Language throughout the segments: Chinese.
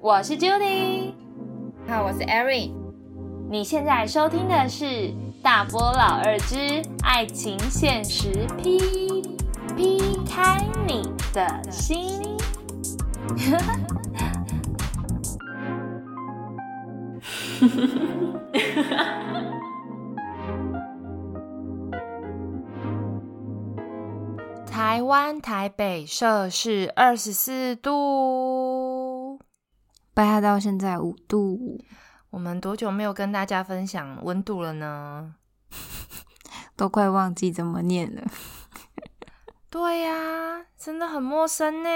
我是 Judy，好，我是 Erin。你现在收听的是《大波老二之爱情现实 P》，劈开你的心》。台湾台北摄氏二十四度，北海道现在五度。我们多久没有跟大家分享温度了呢？都快忘记怎么念了。对呀，真的很陌生呢。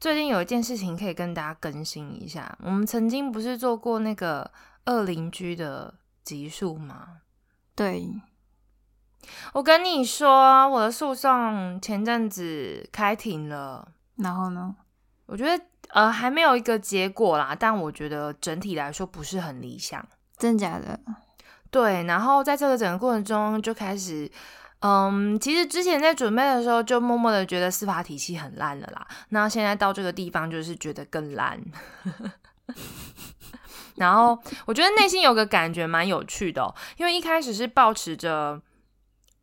最近有一件事情可以跟大家更新一下，我们曾经不是做过那个二邻居的集数吗？对。我跟你说，我的诉讼前阵子开庭了，然后呢？我觉得呃还没有一个结果啦，但我觉得整体来说不是很理想，真假的？对。然后在这个整个过程中就开始，嗯，其实之前在准备的时候就默默的觉得司法体系很烂了啦，那现在到这个地方就是觉得更烂。然后我觉得内心有个感觉蛮有趣的，因为一开始是保持着。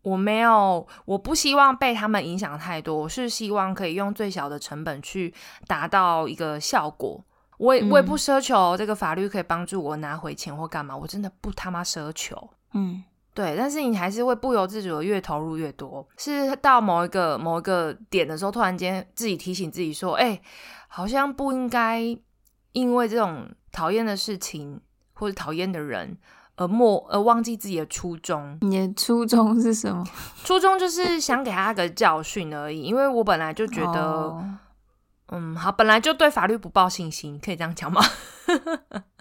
我没有，我不希望被他们影响太多，我是希望可以用最小的成本去达到一个效果。我也我也不奢求这个法律可以帮助我拿回钱或干嘛，我真的不他妈奢求。嗯，对，但是你还是会不由自主的越投入越多，是到某一个某一个点的时候，突然间自己提醒自己说：“哎，好像不应该因为这种讨厌的事情或者讨厌的人。”而莫而忘记自己的初衷。你的初衷是什么？初衷就是想给他个教训而已。因为我本来就觉得，嗯，好，本来就对法律不抱信心，可以这样讲吗？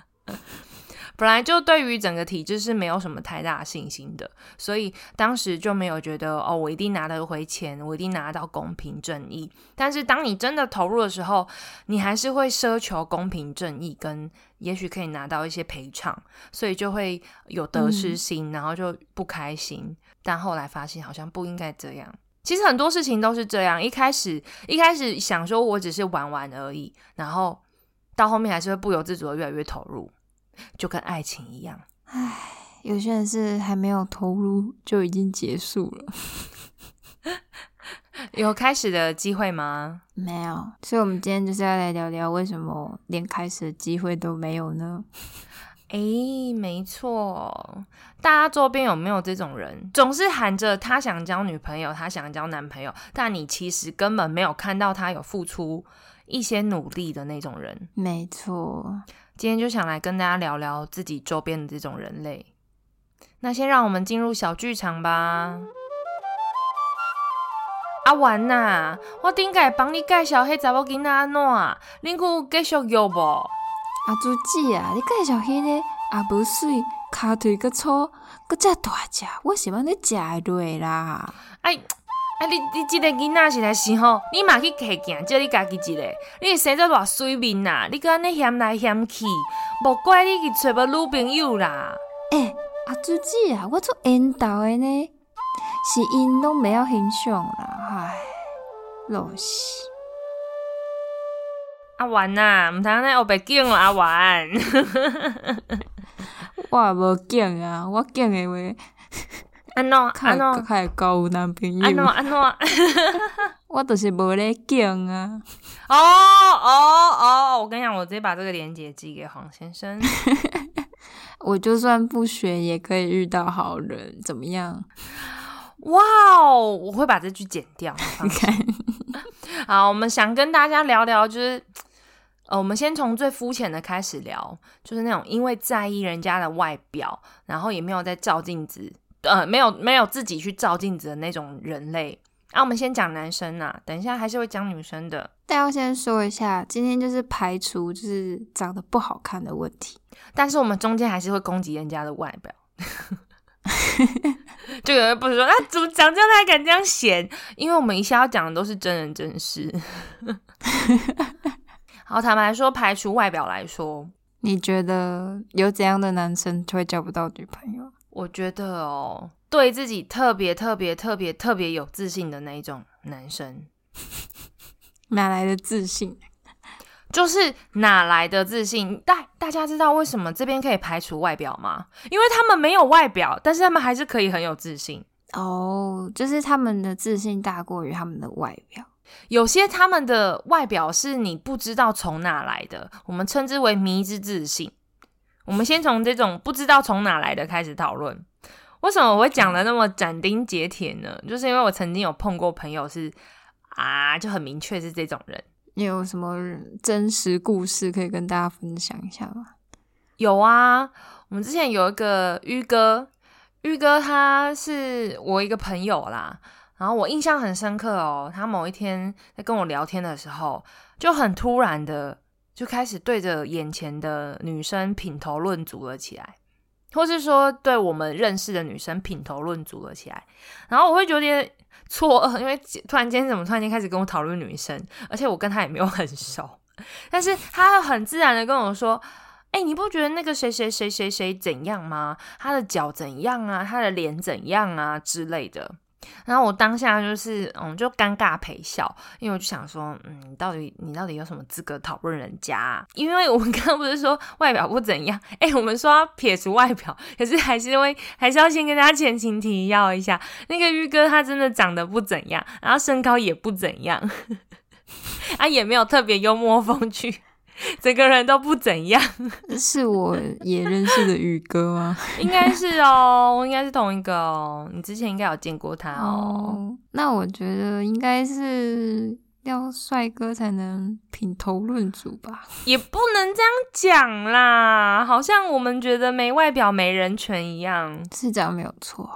本来就对于整个体制是没有什么太大信心的，所以当时就没有觉得哦，我一定拿得回钱，我一定拿到公平正义。但是当你真的投入的时候，你还是会奢求公平正义，跟也许可以拿到一些赔偿，所以就会有得失心，然后就不开心。但后来发现好像不应该这样。其实很多事情都是这样，一开始一开始想说我只是玩玩而已，然后到后面还是会不由自主的越来越投入。就跟爱情一样，唉，有些人是还没有投入就已经结束了。有开始的机会吗？没有，所以我们今天就是要来聊聊为什么连开始的机会都没有呢？哎，没错，大家周边有没有这种人，总是喊着他想交女朋友，他想交男朋友，但你其实根本没有看到他有付出一些努力的那种人？没错。今天就想来跟大家聊聊自己周边的这种人类。那先让我们进入小剧场吧。阿丸呐，我顶个帮你介绍迄查某囡仔安怎？恁有继续约无？阿朱姐啊，你介绍迄个也无水，骹腿个粗，个遮大只，我是要你食落啦。哎。啊！你你即个囡仔是来是吼，你嘛去客镜，叫你家己一个，你生做偌水面呐？你搁安尼嫌来嫌去，无怪你去找无女朋友啦。诶，阿珠子啊，我做缘投的呢，是因拢没有欣赏啦，唉，老死。阿丸呐，毋通安尼学白敬哦，阿丸。我也无敬啊，我敬的话。安诺，安诺，开交男朋友。安诺，安诺，我就是无咧讲啊。哦哦哦！我跟你讲，我直接把这个链接寄给黄先生。我就算不学，也可以遇到好人，怎么样？哇哦！我会把这句剪掉。你看，好，我们想跟大家聊聊，就是呃，我们先从最肤浅的开始聊，就是那种因为在意人家的外表，然后也没有在照镜子。呃，没有没有自己去照镜子的那种人类。那我们先讲男生呐，等一下还是会讲女生的。但要先说一下，今天就是排除就是长得不好看的问题，但是我们中间还是会攻击人家的外表。就有人不是说，那怎么长这样他还敢这样写？因为我们一下要讲的都是真人真事。好，坦白说，排除外表来说，你觉得有怎样的男生就会交不到女朋友？我觉得哦，对自己特别特别特别特别有自信的那一种男生，哪来的自信？就是哪来的自信？大大家知道为什么这边可以排除外表吗？因为他们没有外表，但是他们还是可以很有自信。哦，就是他们的自信大过于他们的外表。有些他们的外表是你不知道从哪来的，我们称之为迷之自信。我们先从这种不知道从哪来的开始讨论。为什么我会讲的那么斩钉截铁呢？就是因为我曾经有碰过朋友是啊，就很明确是这种人。你有什么真实故事可以跟大家分享一下吗？有啊，我们之前有一个玉哥，玉哥他是我一个朋友啦。然后我印象很深刻哦，他某一天在跟我聊天的时候，就很突然的就开始对着眼前的女生品头论足了起来，或是说对我们认识的女生品头论足了起来。然后我会有点错愕，因为突然间怎么突然间开始跟我讨论女生，而且我跟他也没有很熟，但是他很自然的跟我说：“哎，你不觉得那个谁谁谁谁谁怎样吗？他的脚怎样啊？他的脸怎样啊之类的。”然后我当下就是，嗯，就尴尬陪笑，因为我就想说，嗯，到底你到底有什么资格讨论人家？因为我们刚刚不是说外表不怎样？哎，我们说要撇除外表，可是还是会还是要先跟大家前情提要一下，那个玉哥他真的长得不怎样，然后身高也不怎样，啊，也没有特别幽默风趣。整个人都不怎样，是我也认识的宇哥吗？应该是哦，应该是同一个哦。你之前应该有见过他哦。那我觉得应该是要帅哥才能品头论足吧？也不能这样讲啦，好像我们觉得没外表没人权一样，是这样没有错。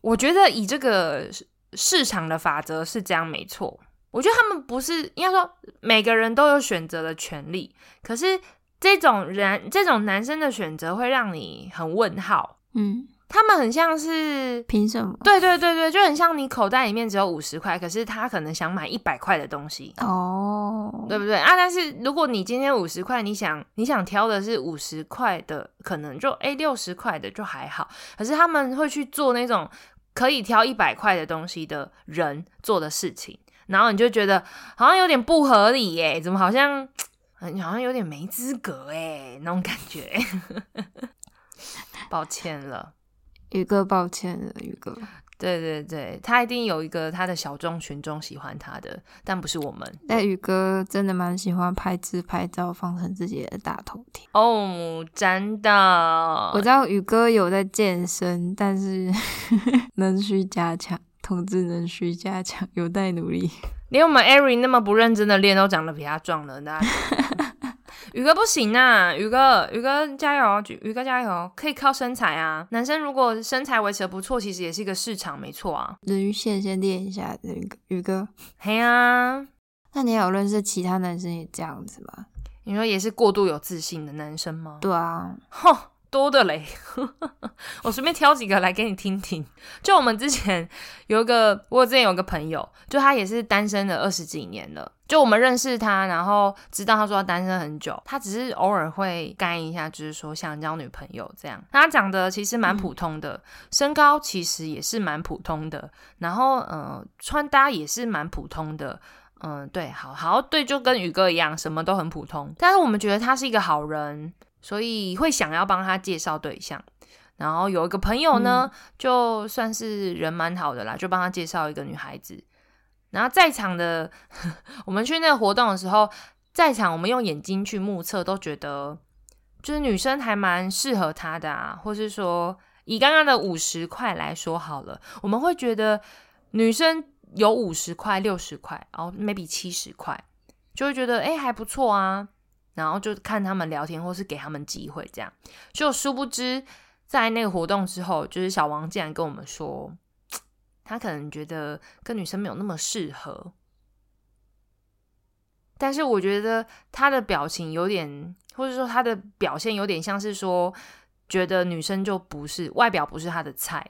我觉得以这个市场的法则是这样没错。我觉得他们不是应该说每个人都有选择的权利，可是这种人这种男生的选择会让你很问号。嗯，他们很像是凭什么？对对对对，就很像你口袋里面只有五十块，可是他可能想买一百块的东西。哦，对不对啊？但是如果你今天五十块，你想你想挑的是五十块的，可能就哎六十块的就还好。可是他们会去做那种可以挑一百块的东西的人做的事情。然后你就觉得好像有点不合理耶，怎么好像 好像有点没资格哎，那种感觉。抱歉了，宇哥，抱歉了，宇哥。对对对，他一定有一个他的小众群众喜欢他的，但不是我们。但宇哥真的蛮喜欢拍自拍照，放成自己的大头贴。哦，真的。我知道宇哥有在健身，但是 能需加强。同志能需加强，有待努力。连我们艾瑞那么不认真的练，都长得比他壮了。那 宇哥不行啊，宇哥，宇哥加油，宇哥加油，可以靠身材啊。男生如果身材维持的不错，其实也是一个市场，没错啊。人鱼线先练一下，宇哥，宇哥。嘿啊，那你有认识其他男生也这样子吗？你说也是过度有自信的男生吗？对啊，哼。多的嘞，我随便挑几个来给你听听。就我们之前有一个，我之前有个朋友，就他也是单身了二十几年了。就我们认识他，然后知道他说他单身很久，他只是偶尔会干一下，就是说想交女朋友这样。他长得其实蛮普通的，身高其实也是蛮普通的，然后呃穿搭也是蛮普通的。嗯，对，好好对，就跟宇哥一样，什么都很普通。但是我们觉得他是一个好人。所以会想要帮他介绍对象，然后有一个朋友呢，就算是人蛮好的啦，就帮他介绍一个女孩子。然后在场的 我们去那个活动的时候，在场我们用眼睛去目测，都觉得就是女生还蛮适合他的啊，或是说以刚刚的五十块来说好了，我们会觉得女生有五十块、六十块，然后 maybe 七十块，就会觉得哎还不错啊。然后就看他们聊天，或是给他们机会，这样就殊不知，在那个活动之后，就是小王竟然跟我们说，他可能觉得跟女生没有那么适合。但是我觉得他的表情有点，或者说他的表现有点像是说，觉得女生就不是外表不是他的菜。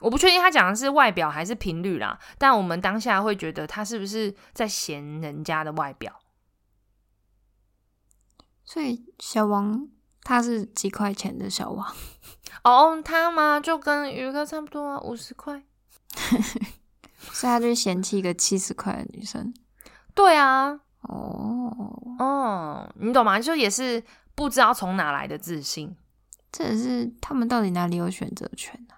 我不确定他讲的是外表还是频率啦，但我们当下会觉得他是不是在嫌人家的外表。所以小王他是几块钱的小王 哦，他嘛？就跟鱼哥差不多啊，五十块。所以他就嫌弃一个七十块的女生。对啊，哦，哦，你懂吗？就也是不知道从哪来的自信。这也是他们到底哪里有选择权呢、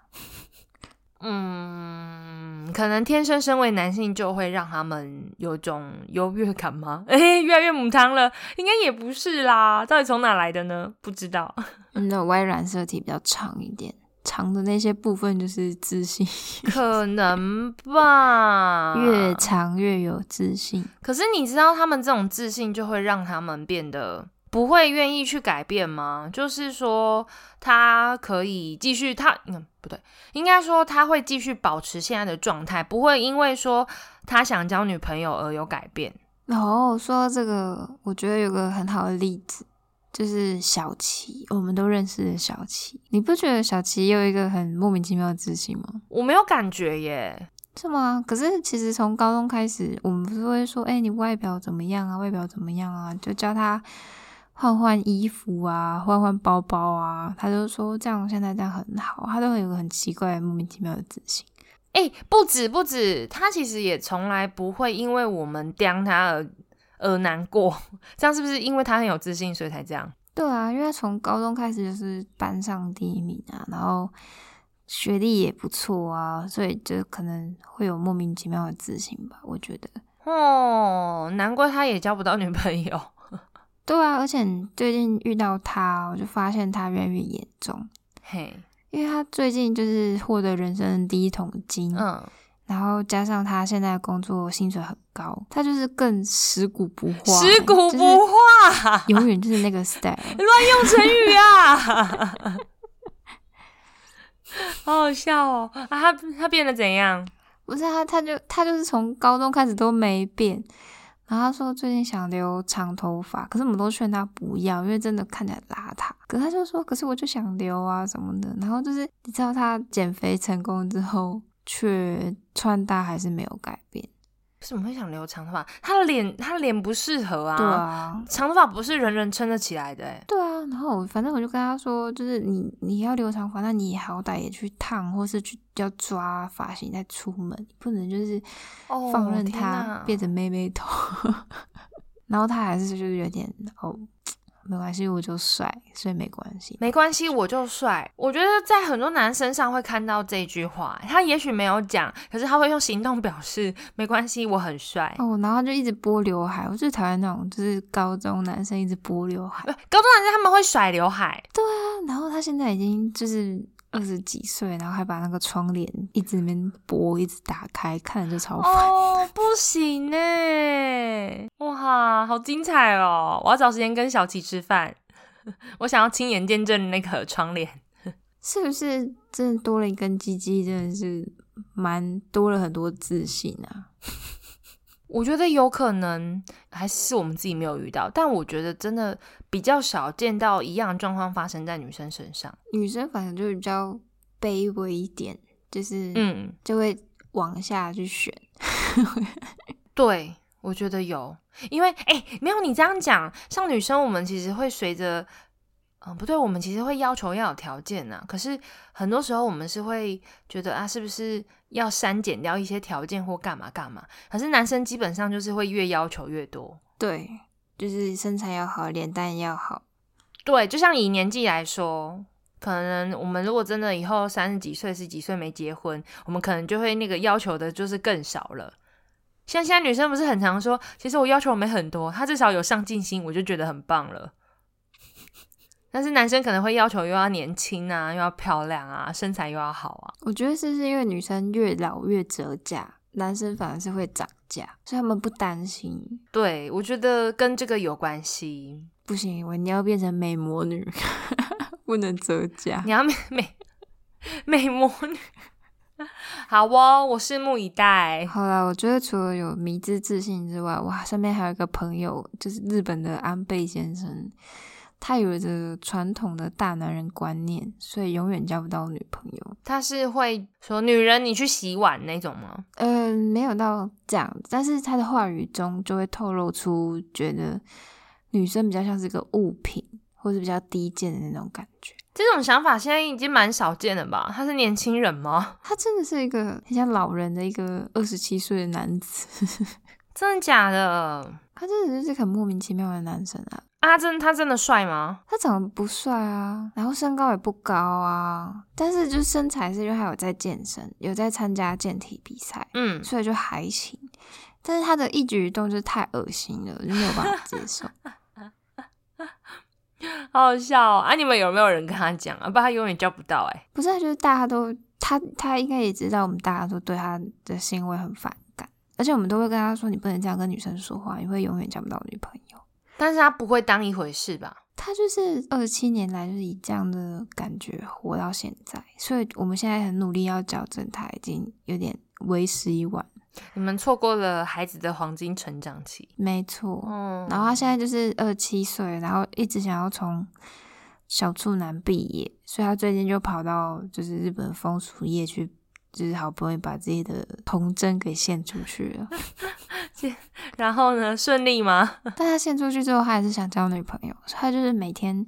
嗯，可能天生身为男性就会让他们有种优越感吗？哎、越来越母汤了，应该也不是啦。到底从哪来的呢？不知道。嗯，那 Y 染色体比较长一点，长的那些部分就是自信，可 能吧。越长越有自信。可是你知道，他们这种自信就会让他们变得不会愿意去改变吗？就是说，他可以继续，他嗯不对，应该说他会继续保持现在的状态，不会因为说他想交女朋友而有改变。然后说到这个，我觉得有个很好的例子，就是小琪，我们都认识的小琪。你不觉得小琪也有一个很莫名其妙的自信吗？我没有感觉耶，是吗？可是其实从高中开始，我们不是会说，哎、你外表怎么样啊？外表怎么样啊？就教他换换衣服啊，换换包包啊。他就说这样现在这样很好，他都会有个很奇怪、莫名其妙的自信。哎、不止不止，他其实也从来不会因为我们刁他而而难过。这样是不是因为他很有自信，所以才这样？对啊，因为他从高中开始就是班上第一名啊，然后学历也不错啊，所以就可能会有莫名其妙的自信吧，我觉得。哦，难怪他也交不到女朋友。对啊，而且最近遇到他，我就发现他越来越严重，嘿，因为他最近就是获得人生的第一桶金，嗯，然后加上他现在工作薪水很高，他就是更食古不化，食古就是不化，永远就是那个 style。乱用成语啊！好好笑哦！啊，他他变得怎样？不是他，他就他就是从高中开始都没变。然后他说最近想留长头发，可是我们都劝他不要，因为真的看起来邋遢。可他就说，可是我就想留啊什么的。然后就是你知道他减肥成功之后，却穿搭还是没有改变。为什么会想留长头发？他的脸，他的脸不适合啊。对，啊，长头发不是人人撑得起来的哎。对啊。然后反正我就跟他说，就是你你要留长发，那你好歹也去烫，或是去要抓发型再出门，不能就是哦放任天它哪变成妹妹头。然后他还是就是有点哦，没关系，我就帅，所以没关系。没关系，我就帅。我觉得在很多男生上会看到这句话，他也许没有讲，可是他会用行动表示没关系，我很帅。哦，然后就一直拨刘海，我最讨厌那种就是高中男生一直拨刘海。呃高中男生他们会甩刘海，对啊然后他现在已经就是二十几岁，然后还把那个窗帘一直那边拨，一直打开，看着就超烦。哦，不行呢！哇，好精彩哦！我要找时间跟小琪吃饭，我想要亲眼见证那个窗帘。是不是真的多了一根鸡鸡，真的是蛮多了很多自信啊？我觉得有可能还是我们自己没有遇到，但我觉得真的比较少见到一样的状况发生在女生身上。女生反正就是比较卑微一点，就是嗯，就会往下去选。对，我觉得有，因为哎、没有你这样讲，像女生我们其实会随着，嗯，不对，我们其实会要求要有条件呐、可是很多时候我们是会觉得啊，是不是要删减掉一些条件或干嘛干嘛？可是男生基本上就是会越要求越多。对，就是身材要好，脸蛋要好。对，就像以年纪来说，可能我们如果真的以后三十几岁、十几岁没结婚，我们可能就会那个要求的就是更少了。像现在女生不是很常说，其实我要求没很多，她至少有上进心，我就觉得很棒了。但是男生可能会要求又要年轻啊，又要漂亮啊，身材又要好啊。我觉得是不是因为女生越老越折价，男生反而是会涨价，所以他们不担心。对，我觉得跟这个有关系。不行，我一定要变成美魔女，不能折价。你要美美美魔女，好哦，我拭目以待。好啦，我觉得除了有迷之自信之外，哇，身边还有一个朋友，就是日本的安倍先生，他有着传统的大男人观念，所以永远交不到女朋友。他是会说女人你去洗碗那种吗？嗯、没有到这样，但是他的话语中就会透露出觉得女生比较像是个物品，或是比较低贱的那种感觉。这种想法现在已经蛮少见了吧？他是年轻人吗？他真的是一个很像老人的一个二十七岁的男子。真的假的？他真的是个很莫名其妙的男生啊。啊，他真他真的帅吗？他长得不帅啊，然后身高也不高啊，但是就身材是因为他有在健身，有在参加健体比赛，嗯，所以就还行。但是他的一举一动就是太恶心了，就没有办法接受。好 好笑哦！啊，你们有没有人跟他讲啊？不然他永远交不到哎。不是，就是大家都他他应该也知道，我们大家都对他的行为很反感，而且我们都会跟他说，你不能这样跟女生说话，你会永远交不到女朋友。但是他不会当一回事吧？他就是二十七年来就是以这样的感觉活到现在，所以我们现在很努力要矫正他，已经有点为时已晚。你们错过了孩子的黄金成长期，没错。嗯，然后他现在就是二十七岁，然后一直想要从小处男毕业，所以他最近就跑到就是日本风俗业去，就是好不容易把自己的童真给献出去了。然后呢，顺利吗？但他献出去之后，他还是想交女朋友，所以他就是每天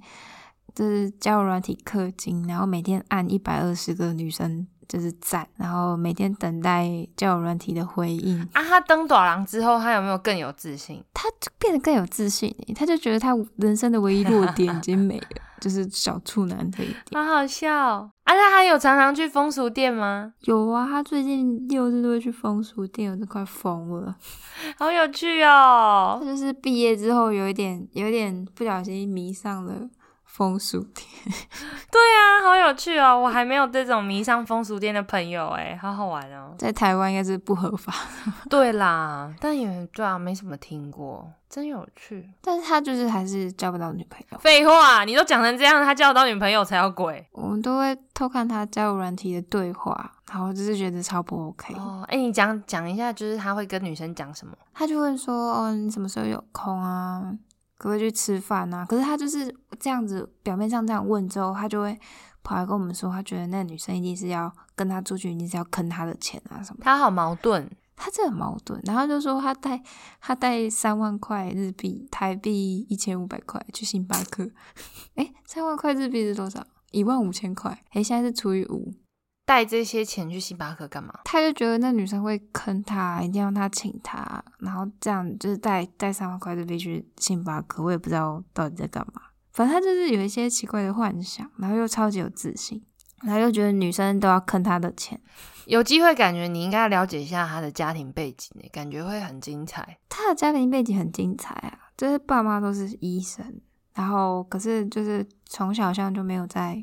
就是交友软体氪金，然后每天按一百二十个女生就是赞，然后每天等待交友软体的回应。啊，他登短廊之后，他有没有更有自信？他就变得更有自信欸，他就觉得他人生的唯一弱点已经没了，就是小处男这一点。好好笑啊！他还有常常去风俗店吗？有啊，他最近六日都会去风俗店，我都快疯了。好有趣哦他！就是毕业之后有一点，有一点不小心迷上了风俗店。对啊，好有趣哦！我还没有这种迷上风俗店的朋友哎，好好玩哦。在台湾应该是不合法，对啦，但也对啊，没什么听过，真有趣。但是他就是还是交不到女朋友。废话，你都讲成这样，他交得到女朋友才要鬼我们都会偷看他交友软体的对话，然后就是觉得超不 OK。哦。哎、你讲讲一下，就是他会跟女生讲什么？他就会说：“哦，你什么时候有空啊？可不可以去吃饭啊？”可是他就是这样子，表面上这样问之后，他就会跑来跟我们说，他觉得那个女生一定是要跟他出去，一定是要坑他的钱啊什么。他好矛盾。他这很矛盾，然后就说他带他带三万块日币，台币一千五百块去星巴克。诶，三万块日币是多少？一万五千块。诶，现在是除以五。带这些钱去星巴克干嘛？他就觉得那女生会坑他，一定要他请他，然后这样就是带带三万块日币去星巴克，我也不知道到底在干嘛。反正他就是有一些奇怪的幻想，然后又超级有自信，然后又觉得女生都要坑他的钱。有机会感觉你应该了解一下他的家庭背景，感觉会很精彩。他的家庭背景很精彩啊，就是爸妈都是医生，然后可是就是从小像就没有在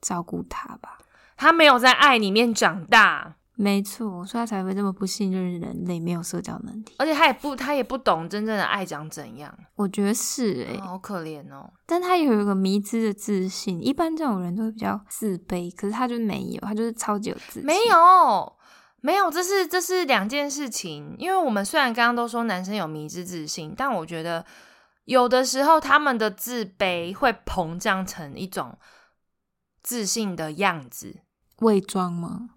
照顾他吧。他没有在爱里面长大，没错，所以他才会这么不信任人类，没有社交能力。而且他也不，他也不懂真正的爱长怎样，我觉得是诶、哦好可怜哦。但他有一个迷之的自信，一般这种人都会比较自卑，可是他就没有，他就是超级有自信。没有，没有，这是这是两件事情。因为我们虽然刚刚都说男生有迷之自信，但我觉得有的时候他们的自卑会膨胀成一种自信的样子。伪装吗？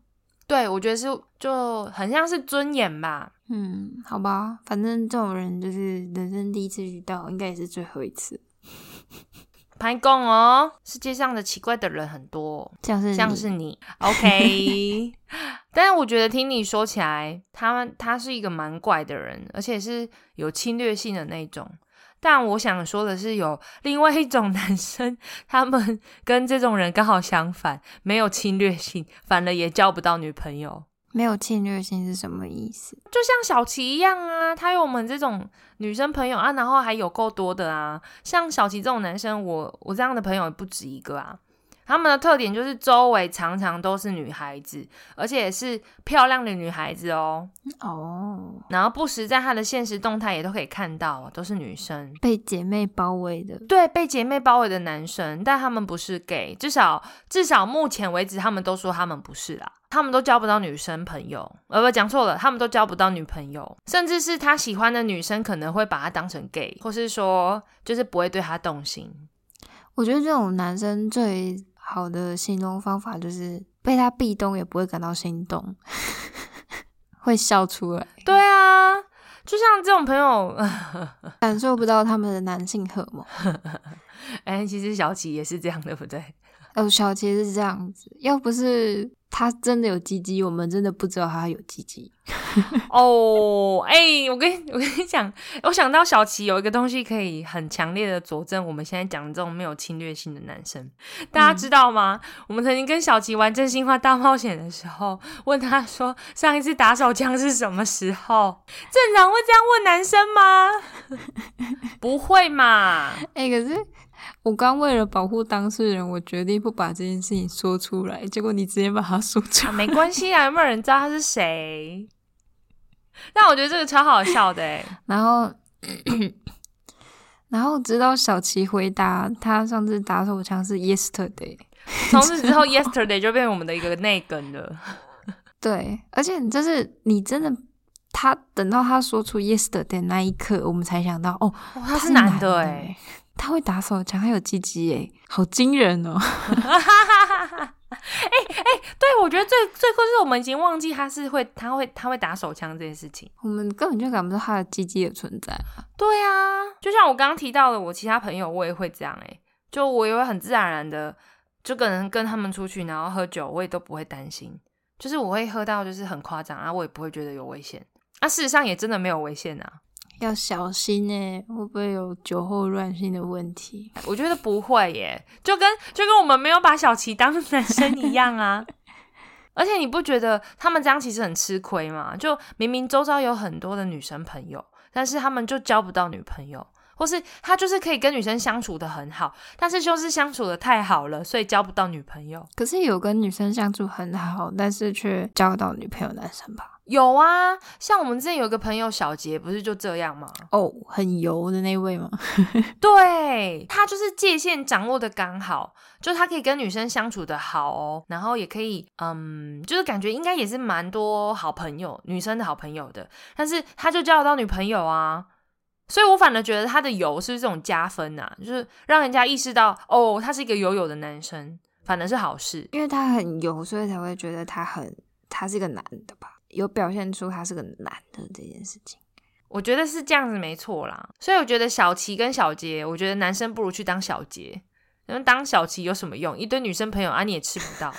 对，我觉得是就很像是尊严吧。嗯，好吧，反正这种人就是人生第一次遇到，应该也是最后一次。拍供哦，世界上的奇怪的人很多，像是像是你，OK。但是我觉得听你说起来，他他是一个蛮怪的人，而且是有侵略性的那种。但我想说的是，有另外一种男生，他们 跟这种人刚好相反，没有侵略性，反而也交不到女朋友。没有侵略性是什么意思？就像小琪一样啊，他有我们这种女生朋友啊，然后还有够多的啊。像小琪这种男生，我我这样的朋友也不止一个啊。他们的特点就是周围常常都是女孩子，而且也是漂亮的女孩子哦。哦，然后不时在他的现实动态也都可以看到，都是女生。被姐妹包围的。对，被姐妹包围的男生，但他们不是 gay，至少至少目前为止，他们都说他们不是啦，他们都交不到女生朋友，呃，不讲错了，他们都交不到女朋友，甚至是他喜欢的女生可能会把他当成 gay，或是说就是不会对他动心。我觉得这种男生最好的形容方法就是被他壁咚也不会感到心动，会笑出来，对啊，就像这种朋友，感受不到他们的男性荷尔蒙。哎，其实小琪也是这样，对不对？哦，小琪是这样子，要不是他真的有鸡鸡，我们真的不知道他有鸡鸡。哦，哎、我跟 我跟你讲，我想到小琪有一个东西可以很强烈的佐证我们现在讲的这种没有侵略性的男生，大家知道吗？我们曾经跟小琪玩真心话大冒险的时候，问他说上一次打手枪是什么时候？正常会这样问男生吗？不会嘛？哎、可是我刚为了保护当事人，我决定不把这件事情说出来，结果你直接把它说出 啊，没关系啊，有没有人知道他是谁？但我觉得这个超好笑的哎，然后，然后直到小琪回答他上次打手枪是 yesterday，从此之后，yesterday 就变成我们的一个内梗了。对，而且就是你真的。他等到他说出 yesterday 那一刻，我们才想到哦，哦，他是是男的的哎，他会打手枪，还有鸡鸡哎，好惊人哦！哎哎对，我觉得最最酷就是我们已经忘记他是会，他会他会打手枪这件事情。我们根本就感不到他的鸡鸡的存在。对啊，就像我刚刚提到的，我其他朋友我也会这样哎、就我也会很自然而然的，就可能跟他们出去，然后喝酒，我也都不会担心，就是我会喝到就是很夸张啊，我也不会觉得有危险。啊，事实上也真的没有危险啊，要小心哎，会不会有酒后乱性的问题？我觉得不会耶，就跟就跟我们没有把小琪当男生一样啊。而且你不觉得他们这样其实很吃亏吗？就明明周遭有很多的女生朋友，但是他们就交不到女朋友，或是他就是可以跟女生相处的很好，但是就是相处的太好了，所以交不到女朋友。可是有跟女生相处很好，但是却交到女朋友男生吧？有啊，像我们之前有个朋友小杰，不是就这样吗？哦，很油的那位吗？对他就是界限掌握的刚好，就是他可以跟女生相处的好哦，然后也可以，嗯，就是感觉应该也是蛮多好朋友，女生的好朋友的，但是他就交得到女朋友啊，所以我反而觉得他的油是这种加分啊，就是让人家意识到哦，他是一个有油的男生，反而是好事。因为他很油，所以才会觉得他很他是一个男的吧？有表现出他是个男的这件事情。我觉得是这样子没错啦，所以我觉得小琪跟小杰，我觉得男生不如去当小杰，因为当小琪有什么用？一堆女生朋友啊，你也吃不到。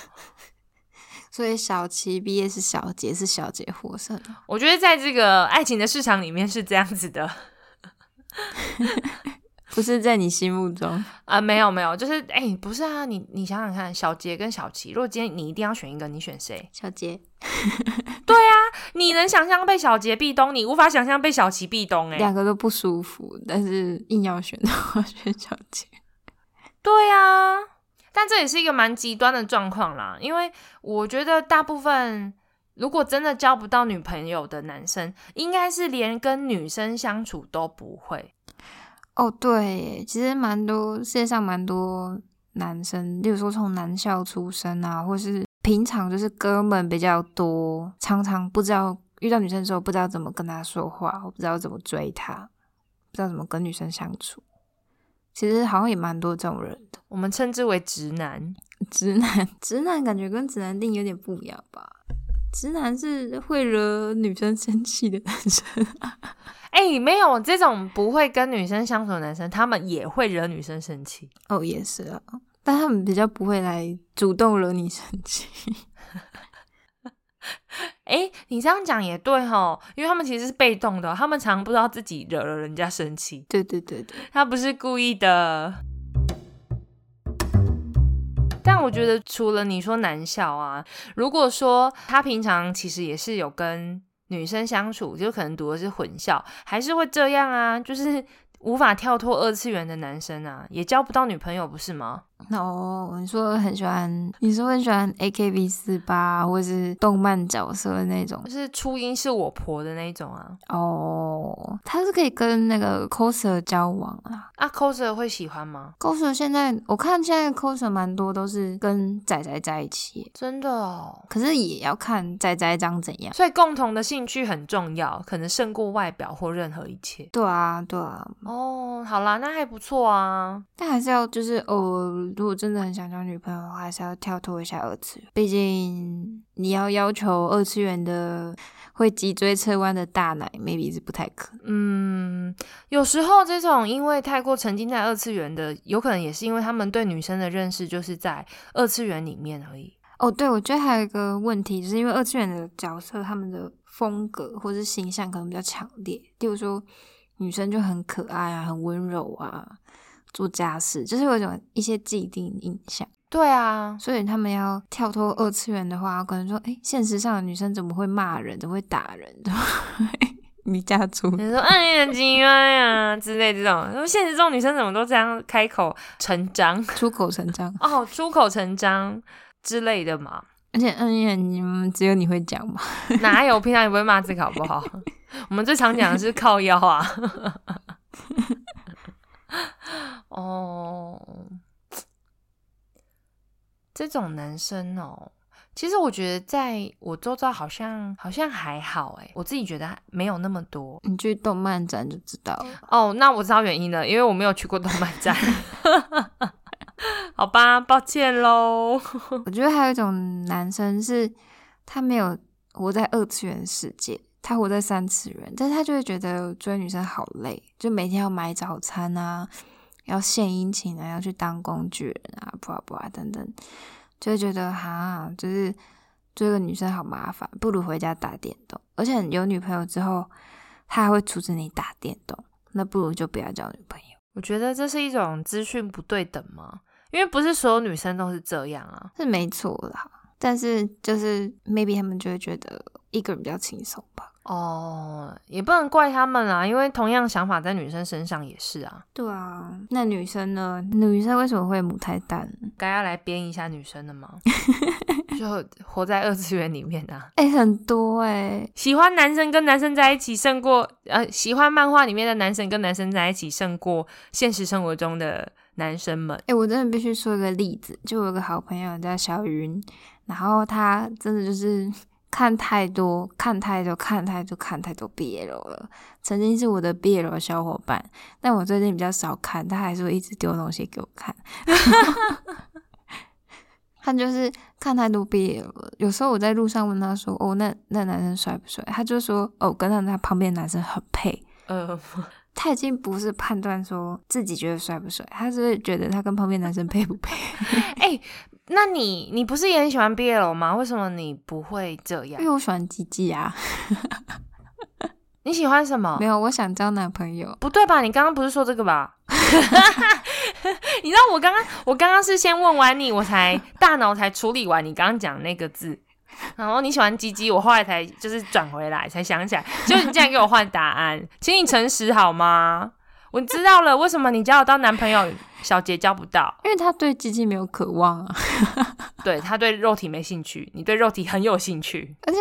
所以小琪毕业是小杰，是小杰获胜。我觉得在这个爱情的市场里面是这样子的 不是在你心目中，啊、没有没有，就是哎、不是啊，你你想想看，小杰跟小琪，如果今天你一定要选一个，你选谁？小杰 对啊你能想象被小杰壁咚，你无法想象被小琪壁咚、哎，两个都不舒服，但是硬要选的话，选小杰。对啊，但这也是一个蛮极端的状况啦，因为我觉得大部分如果真的交不到女朋友的男生，应该是连跟女生相处都不会。哦，对，其实蛮多世界上蛮多男生，例如说从男校出身啊，或是平常就是哥们比较多，常常不知道遇到女生的时候不知道怎么跟她说话，我不知道怎么追她，不知道怎么跟女生相处。其实好像也蛮多这种人的，我们称之为直男。直男，直男感觉跟直男定有点不一样吧？直男是会惹女生生气的男生，哎、没有这种不会跟女生相处的男生，他们也会惹女生生气。哦，也是啊，但他们比较不会来主动惹你生气。哎、你这样讲也对哈，因为他们其实是被动的，他们常不知道自己惹了人家生气，对对对对，他不是故意的。但我觉得，除了你说男校啊，如果说他平常其实也是有跟女生相处，就可能读的是混校，还是会这样啊，就是无法跳脱二次元的男生啊，也交不到女朋友，不是吗？哦，你说很喜欢，你说很喜欢 A K B 四八或是动漫角色的那种就是初音是我婆的那种啊。哦，他是可以跟那个 coser 交往啊。啊，coser 会喜欢吗？coser 现在我看现在 coser 蛮多都是跟仔仔在一起，真的哦。可是也要看仔仔长怎样。所以共同的兴趣很重要，可能胜过外表或任何一切。对啊，对啊，哦，好啦，那还不错啊。但还是要就是哦，如果真的很想交女朋友的话，还是要跳脱一下二次元。毕竟你要要求二次元的会脊椎侧弯的大奶，maybe 是不太可能。嗯，有时候这种因为太过沉浸在二次元的，有可能也是因为他们对女生的认识就是在二次元里面而已。哦，对，我觉得还有一个问题，就是因为二次元的角色他们的风格或是形象可能比较强烈，例如说女生就很可爱啊，很温柔啊，做家事，就是有一种一些既定印象。对啊，所以他们要跳脱二次元的话，可能说，哎，现实上的女生怎么会骂人，怎么会打人，怎么会离家出？你说哎，你很奇怪呀之类这种，说现实中女生怎么都这样开口成章，出口成章哦，出口成章之类的嘛。而且嗯呀，你们只有你会讲吗？哪有？平常也不会骂自己好不好？我们最常讲的是靠腰啊。哦。这种男生哦，其实我觉得在我周遭好像好像还好哎，我自己觉得没有那么多。你去动漫展就知道了哦。那我知道原因了，因为我没有去过动漫展。好吧，抱歉喽。我觉得还有一种男生是，他没有活在二次元世界，他活在三次元，但是他就会觉得追女生好累，就每天要买早餐啊。要献殷勤啊，要去当工具人啊，不啊不啊等等，就会觉得哈，就是追个女生好麻烦，不如回家打电动。而且有女朋友之后，他还会阻止你打电动，那不如就不要交女朋友。我觉得这是一种资讯不对等吗？因为不是所有女生都是这样啊，是没错啦。但是就是 maybe 他们就会觉得一个人比较轻松吧。哦，也不能怪他们啊，因为同样想法在女生身上也是啊。对啊，那女生呢？女生为什么会母胎蛋？该要来编一下女生的吗？就活在二次元里面啊。哎，很多哎，喜欢男生跟男生在一起胜过呃，喜欢漫画里面的男生跟男生在一起胜过现实生活中的男生们。哎，我真的必须说一个例子，就有个好朋友叫小云，然后他真的就是。看太多，看太多，看太多，看太多 BL 了。曾经是我的 BL 小伙伴，但我最近比较少看，他还是会一直丢东西给我看。他就是看太多 BL 了。有时候我在路上问他说：“哦，那那男生帅不帅？”他就说：“哦，跟他他旁边男生很配。”呃，他已经不是判断说自己觉得帅不帅，他是觉得他跟旁边男生配不配。哎。那你你不是也很喜欢 BL 吗？为什么你不会这样？因为我喜欢鸡鸡啊。你喜欢什么？没有，我想交男朋友。不对吧？你刚刚不是说这个吧？你知道我刚刚我刚刚是先问完你，我才大脑才处理完你刚刚讲那个字，然后你喜欢鸡鸡，我后来才就是转回来才想起来，就你竟然给我换答案，请你诚实好吗？我知道了，为什么你交得到男朋友，小杰交不到？因为他对鸡鸡没有渴望啊，对他对肉体没兴趣，你对肉体很有兴趣。而且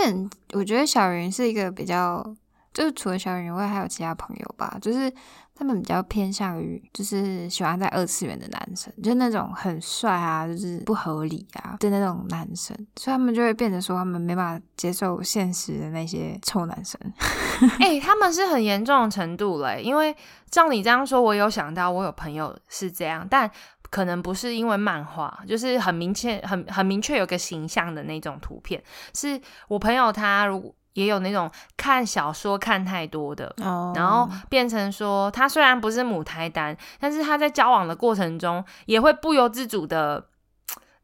我觉得小云是一个比较，就是除了小云以外，还有其他朋友吧，就是。他们比较偏向于，就是喜欢在二次元的男生，就那种很帅啊，就是不合理啊的那种男生，所以他们就会变得说，他们没办法接受现实的那些臭男生。哎，他们是很严重的程度嘞，因为照你这样说，我有想到，我有朋友是这样，但可能不是因为漫画，就是很明确、很很明确有个形象的那种图片，是我朋友他如果。也有那种看小说看太多的，然后变成说他虽然不是母胎单，但是他在交往的过程中也会不由自主的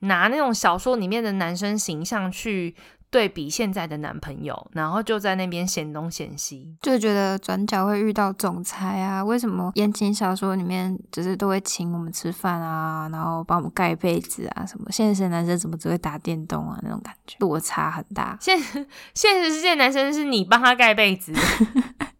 拿那种小说里面的男生形象去。对比现在的男朋友，然后就在那边嫌东嫌西，就觉得转角会遇到总裁啊？为什么言情小说里面就是都会请我们吃饭啊，然后帮我们盖被子啊？什么现实男生怎么只会打电动啊？那种感觉落差很大。现现实世界男生是你帮他盖被子。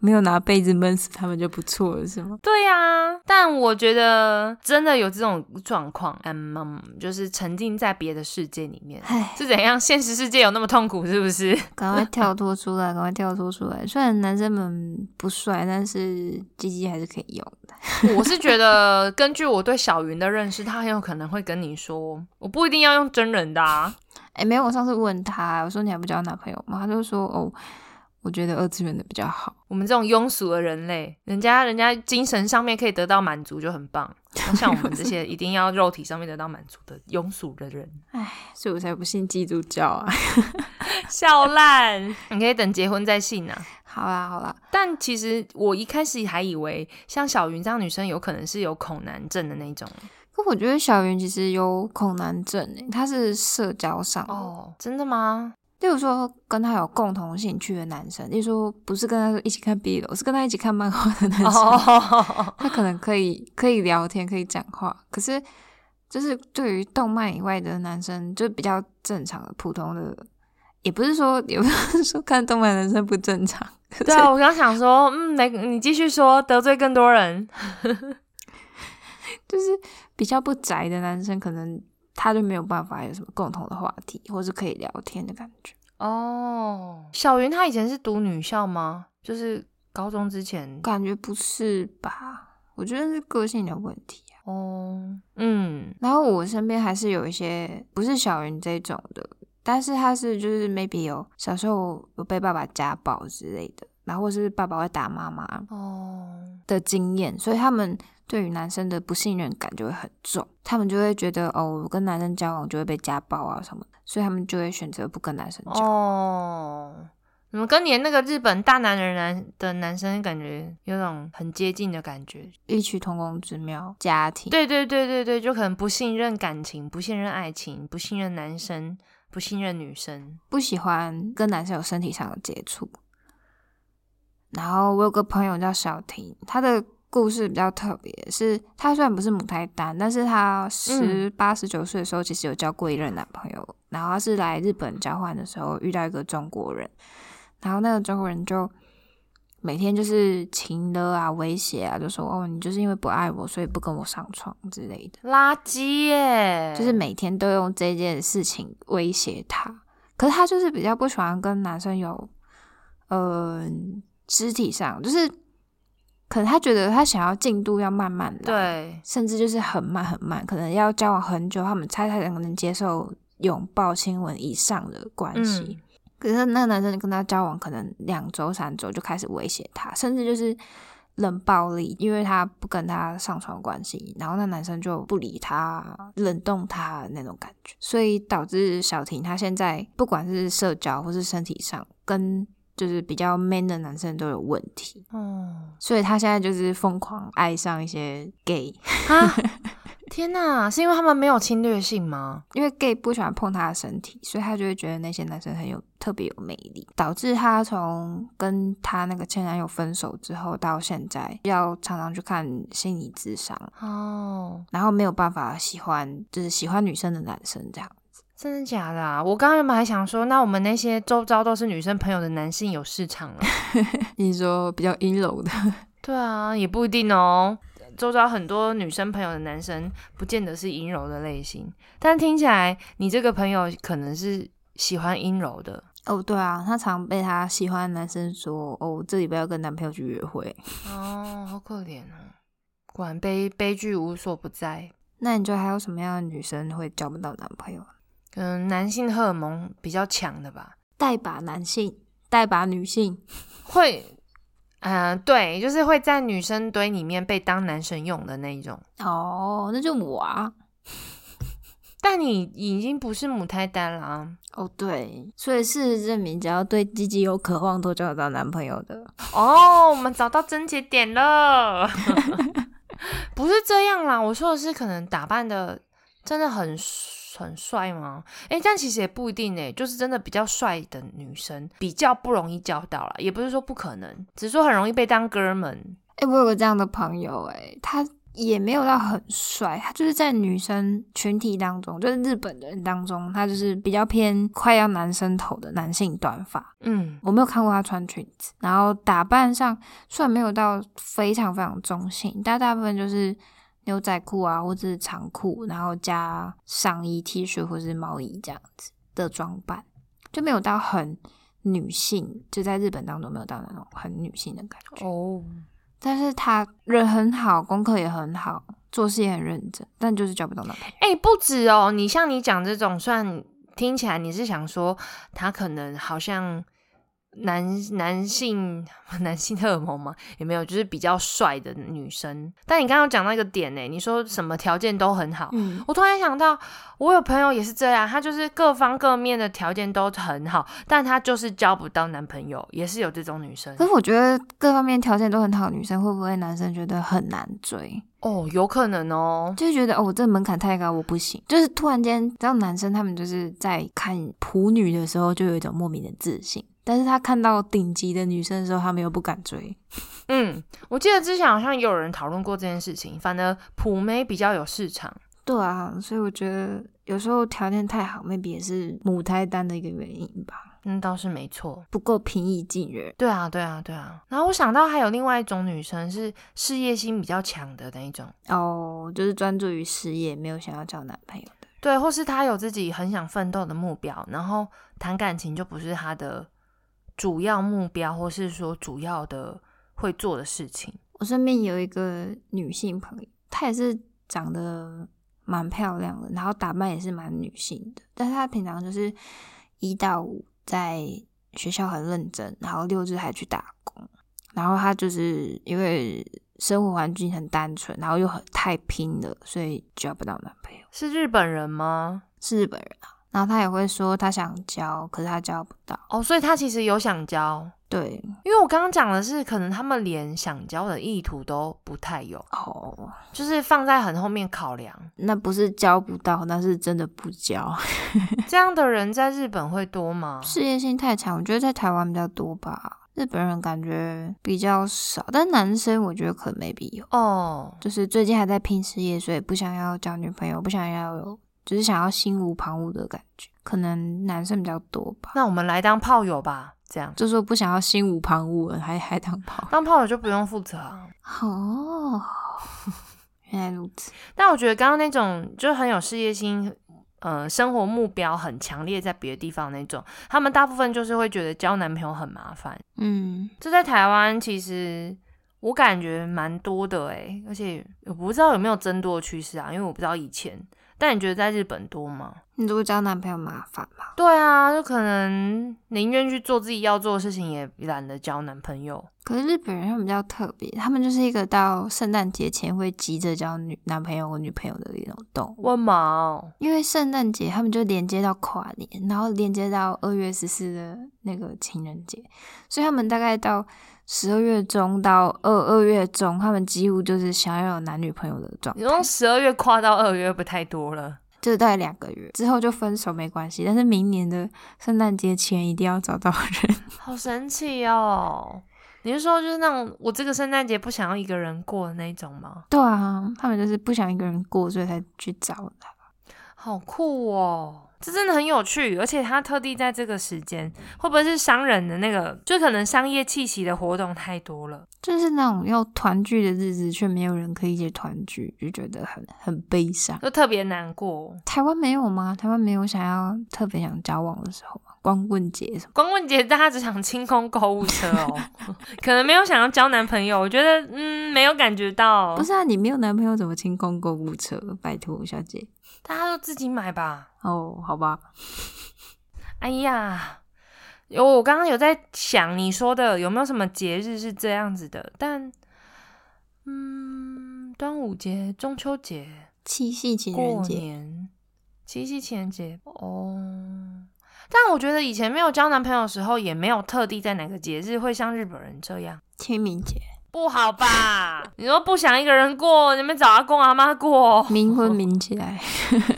没有拿被子闷死他们就不错了，是吗？对呀，但我觉得真的有这种状况，嗯，就是沉浸在别的世界里面，是怎样？现实世界有那么痛苦是不是？赶快跳脱出来，赶快跳脱出来！虽然男生们不帅，但是鸡鸡还是可以用的。我是觉得，根据我对小云的认识，他很有可能会跟你说，我不一定要用真人的。啊。哎，没有，我上次问他，我说你还不交男朋友吗？他就说哦。我觉得二次元的比较好。我们这种庸俗的人类，人家人家精神上面可以得到满足就很棒。像我们这些一定要肉体上面得到满足的庸俗的人，唉，所以我才不信基督教啊！笑烂，你可以等结婚再信啊。好啦好啦，但其实我一开始还以为像小云这样女生有可能是有恐男症的那种。可我觉得小云其实有恐男症诶，他是社交上哦，真的吗？例如说跟他有共同兴趣的男生，例如说不是跟他一起看 B 楼，是跟他一起看漫画的男生，他可能可以可以聊天，可以讲话。可是就是对于动漫以外的男生，就比较正常的普通的，也不是说也不是说看动漫男生不正常。对啊，我刚想说，嗯，没你继续说，得罪更多人。就是比较不宅的男生，可能他就没有办法有什么共同的话题，或是可以聊天的感觉。哦，小云她以前是读女校吗？就是高中之前，感觉不是吧？我觉得是个性的问题啊。哦，嗯，然后我身边还是有一些不是小云这种的，但是他是就是 maybe 有小时候有被爸爸家暴之类的，然后或是爸爸会打妈妈哦的经验，所以他们对于男生的不信任感就会很重，他们就会觉得哦，我跟男生交往就会被家暴啊什么的，所以他们就会选择不跟男生交往。哦，怎么跟你那个日本大男人男的男生感觉有种很接近的感觉？异曲同工之妙，家庭。对对对对对，就可能不信任感情，不信任爱情，不信任男生，不信任女生，不喜欢跟男生有身体上的接触。然后我有个朋友叫小婷，她的故事比较特别，是她虽然不是母胎单，但是她十八十九岁的时候其实有交过一任男朋友，然后她是来日本交换的时候遇到一个中国人，然后那个中国人就每天就是情勒啊、威胁啊，就说哦你就是因为不爱我，所以不跟我上床之类的，垃圾耶！就是每天都用这件事情威胁他，可是他就是比较不喜欢跟男生有，嗯。肢体上，就是可能他觉得他想要进度要慢慢的，对，甚至就是很慢很慢，可能要交往很久，他们才才能能接受拥抱、亲吻以上的关系。可是那个男生跟他交往可能两周、三周就开始威胁他，甚至就是冷暴力，因为他不跟他上床关系，然后那男生就不理他，冷冻他那种感觉，所以导致小婷她现在不管是社交或是身体上跟。就是比较 man 的男生都有问题，哦，所以他现在就是疯狂爱上一些 gay 啊！天哪，是因为他们没有侵略性吗？因为 gay 不喜欢碰他的身体，所以他就会觉得那些男生很有特别有魅力，导致他从跟他那个前男友分手之后到现在，要常常去看心理智商哦，然后没有办法喜欢就是喜欢女生的男生这样。真的假的啊？我刚刚原本还想说，那我们那些周遭都是女生朋友的男性有市场了。你说比较阴柔的，对啊，也不一定哦。周遭很多女生朋友的男生，不见得是阴柔的类型。但听起来，你这个朋友可能是喜欢阴柔的哦。对啊，他常被他喜欢的男生说：“哦，这里不要跟男朋友去约会。”哦，好可怜啊。果然悲悲剧无所不在。那你觉得还有什么样的女生会交不到男朋友？嗯，男性荷尔蒙比较强的吧，带把男性，带把女性 会，嗯，对，就是会在女生堆里面被当男生用的那一种。哦，那就我啊。但你已经不是母胎单了。哦，对，所以事实证明，只要对鸡鸡有渴望，都找得到男朋友的。哦，我们找到症结点了。不是这样啦，我说的是可能打扮的真的很。很帅吗？哎，但其实也不一定哎，就是真的比较帅的女生比较不容易交到了，也不是说不可能，只是说很容易被当哥们。哎，我有个这样的朋友，哎，他也没有到很帅，他就是在女生群体当中，就是日本的人当中，他就是比较偏快要男生头的男性短发。嗯，我没有看过他穿裙子，然后打扮上虽然没有到非常非常中性，但大部分就是。牛仔裤啊，或者是长裤，然后加上衣、T 恤或者是毛衣这样子的装扮，就没有到很女性，就在日本当中没有到那种很女性的感觉哦。但是他人很好，功课也很好，做事也很认真，但就是交不到男朋友。哎，不止哦，你像你讲这种，算听起来你是想说他可能好像。男男性 男性荷尔蒙吗？也没有，就是比较帅的女生。但你刚刚讲到一个点呢，你说什么条件都很好。嗯，我突然想到，我有朋友也是这样，她就是各方各面的条件都很好，但她就是交不到男朋友，也是有这种女生。可是我觉得各方面条件都很好的女生，会不会男生觉得很难追？哦，有可能哦，就是觉得哦，我这门槛太高，我不行。就是突然间，知道男生他们就是在看普女的时候，就有一种莫名的自信，但是他看到顶级的女生的时候，他们又不敢追。嗯，我记得之前好像也有人讨论过这件事情，反而普妹比较有市场。对啊，所以我觉得有时候条件太好，maybe 也是母胎单的一个原因吧。嗯，倒是没错，不够平易近人。对啊，对啊，对啊。然后我想到还有另外一种女生是事业心比较强的那一种，哦，就是专注于事业，没有想要交男朋友的。对，或是她有自己很想奋斗的目标，然后谈感情就不是她的主要目标，或是说主要的会做的事情。我身边有一个女性朋友，她也是长得蛮漂亮的，然后打扮也是蛮女性的，但是她平常就是一到五在学校很认真，然后六日还去打工，然后她就是因为生活环境很单纯，然后又很太拼了，所以交不到男朋友。是日本人吗？是日本人啊，然后他也会说他想交，可是他交不到。哦，所以他其实有想交，对，因为我刚刚讲的是，可能他们连想交的意图都不太有，哦，就是放在很后面考量。那不是交不到，那是真的不交。这样的人在日本会多吗？事业心太强，我觉得在台湾比较多吧。日本人感觉比较少，但男生我觉得可能 maybe 有，哦，就是最近还在拼事业，所以不想要交女朋友，不想要有，就是想要心无旁骛的感觉，可能男生比较多吧。那我们来当炮友吧，这样就说不想要心无旁骛了，还还当炮当炮友就不用负责啊。哦，原来如此。但我觉得刚刚那种就很有事业心，呃，生活目标很强烈，在别的地方那种，他们大部分就是会觉得交男朋友很麻烦。嗯，这在台湾其实我感觉蛮多的诶，而且我不知道有没有增多的趋势啊，因为我不知道以前。但你觉得在日本多吗？你如果交男朋友麻烦嘛？对啊，就可能宁愿去做自己要做的事情，也懒得交男朋友。可是日本人他们比较特别，他们就是一个到圣诞节前会急着交女男朋友或女朋友的一种动物。为毛？因为圣诞节他们就连接到跨年，然后连接到二月十四的那个情人节，所以他们大概到十二月中到二二月中，他们几乎就是想要有男女朋友的状态，你从十二月跨到二月，不太多了。就是大概两个月之后就分手没关系，但是明年的圣诞节前一定要找到人。好神奇哦！你是说就是那种我这个圣诞节不想要一个人过的那种吗？对啊，他们就是不想一个人过，所以才去找他。好酷哦！这真的很有趣，而且他特地在这个时间，会不会是商人的那个，就可能商业气息的活动太多了？就是那种要团聚的日子，却没有人可以一起团聚，就觉得很很悲伤。就特别难过。台湾没有吗？台湾没有想要特别想交往的时候吗？光棍节什么？光棍节大家只想清空购物车哦，可能没有想要交男朋友。我觉得，嗯，没有感觉到。不是啊，你没有男朋友怎么清空购物车？拜托，小姐。大家都自己买吧。哦，好吧。哎呀，有我刚刚有在想你说的有没有什么节日是这样子的？但，嗯，端午节、中秋节、七夕情人节，年、七夕情人节哦。但我觉得以前没有交男朋友的时候，也没有特地在哪个节日会像日本人这样，清明节，不好吧？你说不想一个人过，你们找阿公阿妈过，冥婚冥起来。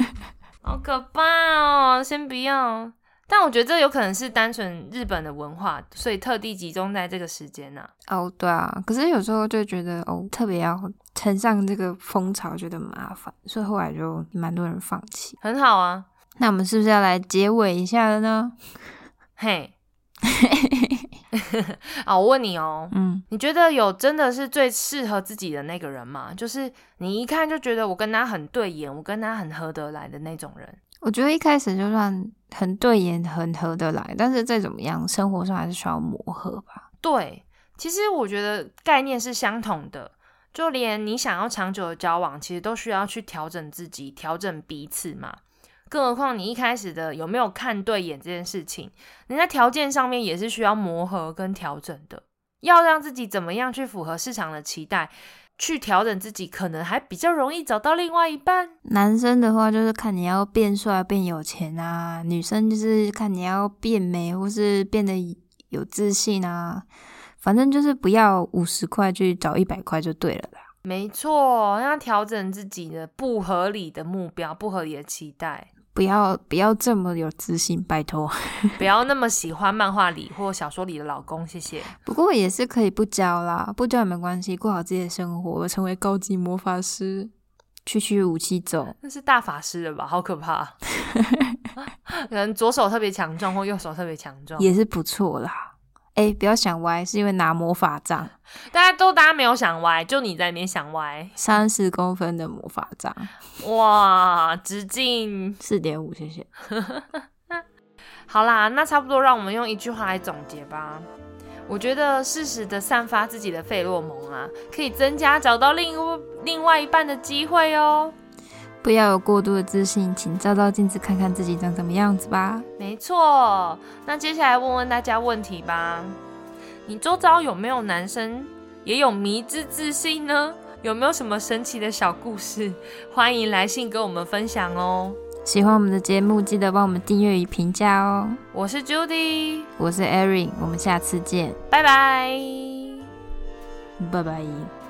好可怕哦！先不要。但我觉得这有可能是单纯日本的文化，所以特地集中在这个时间呐、哦，对啊，可是有时候就觉得哦，特别要乘上这个风潮，觉得麻烦，所以后来就蛮多人放弃。很好啊。那我们是不是要来结尾一下了呢？嘿，啊，我问你哦，嗯，你觉得有真的是最适合自己的那个人吗？就是你一看就觉得我跟他很对眼，我跟他很合得来的那种人。我觉得一开始就算很对眼、很合得来，但是再怎么样，生活上还是需要磨合吧。对，其实我觉得概念是相同的，就连你想要长久的交往，其实都需要去调整自己、调整彼此嘛。更何况你一开始的有没有看对眼这件事情，人家条件上面也是需要磨合跟调整的。要让自己怎么样去符合市场的期待，去调整自己，可能还比较容易找到另外一半。男生的话就是看你要变帅、变有钱啊，女生就是看你要变美或是变得有自信啊。反正就是不要五十块去找一百块就对了啦。没错，要调整自己的不合理的目标、不合理的期待，不要不要这么有自信，拜托。不要那么喜欢漫画里或小说里的老公，谢谢。不过也是可以不教啦，不教也没关系，过好自己的生活，成为高级魔法师，区区武器走。那是大法师了吧？好可怕！可能左手特别强壮，或右手特别强壮，也是不错啦。哎，不要想歪，是因为拿魔法杖。大家都大家没有想歪，就你在里面想歪。三十公分的魔法杖，哇，直径四点五，谢谢。好啦，那差不多，让我们用一句话来总结吧。我觉得适时的散发自己的费洛蒙啊，可以增加找到另另外一半的机会哦。不要有过度的自信，请照照镜子看看自己长什么样子吧。没错，那接下来问问大家问题吧。你周遭有没有男生也有迷之自信呢？有没有什么神奇的小故事？欢迎来信跟我们分享哦。喜欢我们的节目，记得帮我们订阅与评价哦。我是 Judy，我是 Erin，我们下次见，拜拜，拜拜。